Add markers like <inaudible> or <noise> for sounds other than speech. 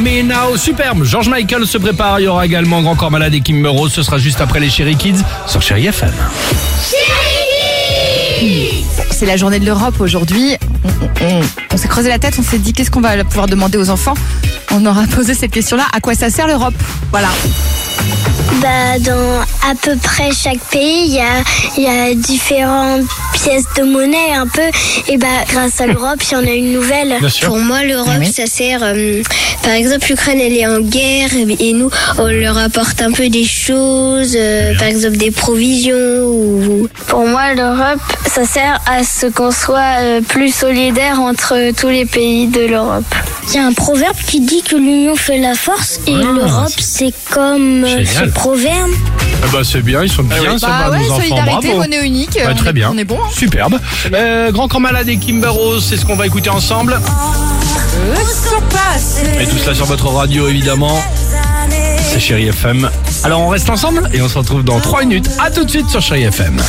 Mais now superbe. George Michael se prépare. Il y aura également Grand Corps Malade et Kim Rose. Ce sera juste après les Chéri Kids sur Chéri FM. C'est la journée de l'Europe aujourd'hui. On s'est creusé la tête, on s'est dit qu'est-ce qu'on va pouvoir demander aux enfants? On aura <laughs> posé cette question-là. À quoi ça sert l'Europe? Voilà. Bah, dans à peu près chaque pays, il y a, il y a différentes pièces de monnaie un peu. Et bah, grâce à <laughs> l'Europe, il y en a une nouvelle. Pour moi, l'Europe, Oui. ça sert. euh, par exemple, l'Ukraine, elle est en guerre et nous, on leur apporte un peu des choses, euh, par exemple des provisions. Ou... Pour moi, l'Europe, ça sert à ce qu'on soit euh, plus solidaire entre tous les pays de l'Europe. Il y a un proverbe qui dit que l'union fait la force et Ah, l'Europe, c'est comme euh, ce proverbe. Eh ben, c'est bien. Ils sont bien. ça Bah va, ouais, nos enfants. solidarité, Bravo. monnaie unique. On très est- bien. On est bon. hein. Superbe. Euh, Grand Corps Malade et Kimber Rose, c'est ce qu'on va écouter ensemble. Et tout cela sur votre radio, évidemment. C'est Chéri FM. Alors, on reste ensemble et on se retrouve dans 3 minutes. À tout de suite sur Chéri FM.